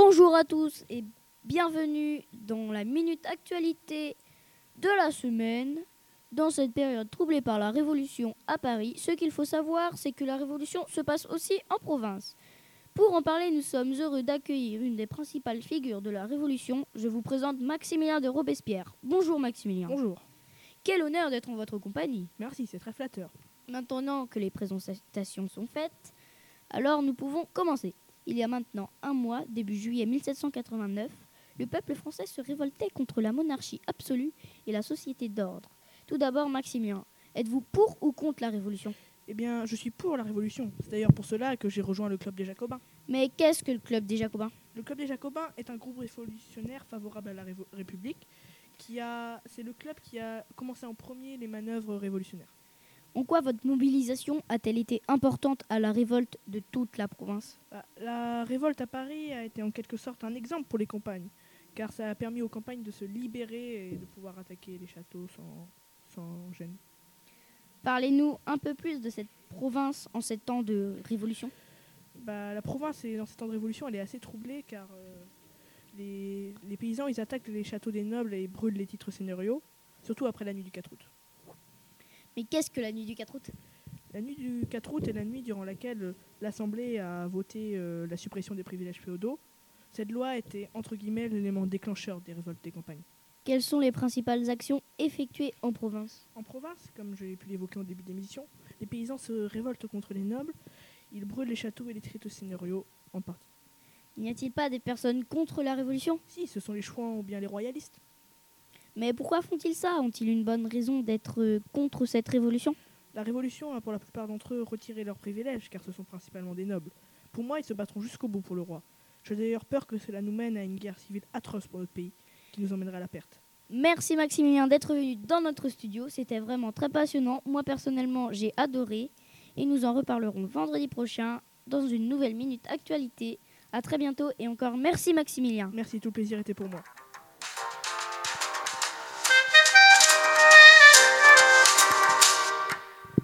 Bonjour à tous et bienvenue dans la minute actualité de la semaine. Dans cette période troublée par la révolution à Paris, ce qu'il faut savoir, c'est que la révolution se passe aussi en province. Pour en parler, nous sommes heureux d'accueillir une des principales figures de la révolution. Je vous présente Maximilien de Robespierre. Bonjour Maximilien. Bonjour. Quel honneur d'être en votre compagnie. Merci, c'est très flatteur. Maintenant que les présentations sont faites, alors nous pouvons commencer. Il y a maintenant un mois, début juillet 1789, le peuple français se révoltait contre la monarchie absolue et la société d'ordre. Tout d'abord, Maximilien, êtes-vous pour ou contre la Révolution? Eh bien, je suis pour la Révolution. C'est d'ailleurs pour cela que j'ai rejoint le Club des Jacobins. Mais qu'est-ce que le Club des Jacobins? Le Club des Jacobins est un groupe révolutionnaire favorable à la République. Qui a, c'est le club qui a commencé en premier les manœuvres révolutionnaires. En quoi votre mobilisation a-t-elle été importante à la révolte de toute la province? Bah, La révolte à Paris a été en quelque sorte un exemple pour les campagnes, car ça a permis aux campagnes de se libérer et de pouvoir attaquer les châteaux sans, sans gêne. Parlez-nous un peu plus de cette province en ces temps de révolution? Bah, la province, dans ces temps de révolution, elle est assez troublée car euh, les, les, paysans ils attaquent les châteaux des nobles et brûlent les titres seigneuriaux, surtout après la nuit du 4 août. Mais qu'est-ce que la nuit du 4 août? La nuit du 4 août est la nuit durant laquelle euh, l'Assemblée a voté euh, la suppression des privilèges féodaux. Cette loi était entre guillemets l'élément déclencheur des révoltes des campagnes. Quelles sont les principales actions effectuées en province? En province, comme j'ai pu l'évoquer au début de l'émission, les paysans se révoltent contre les nobles, ils brûlent les châteaux et les titres seigneuriaux en partie. N'y a-t-il pas des personnes contre la révolution? Si, ce sont les chouans ou bien les royalistes. Mais pourquoi font-ils ça Ont-ils une bonne raison d'être euh, contre cette révolution La révolution a pour la plupart d'entre eux retiré leurs privilèges, car ce sont principalement des nobles. Pour moi, ils se battront jusqu'au bout pour le roi. J'ai d'ailleurs peur que cela nous mène à une guerre civile atroce pour notre pays qui nous emmènerait à la perte. Merci Maximilien d'être venu dans notre studio. C'était vraiment très passionnant. Moi personnellement, j'ai adoré. Et nous en reparlerons vendredi prochain dans une nouvelle minute actualité. À très bientôt et encore merci Maximilien. Merci, tout le plaisir était pour moi.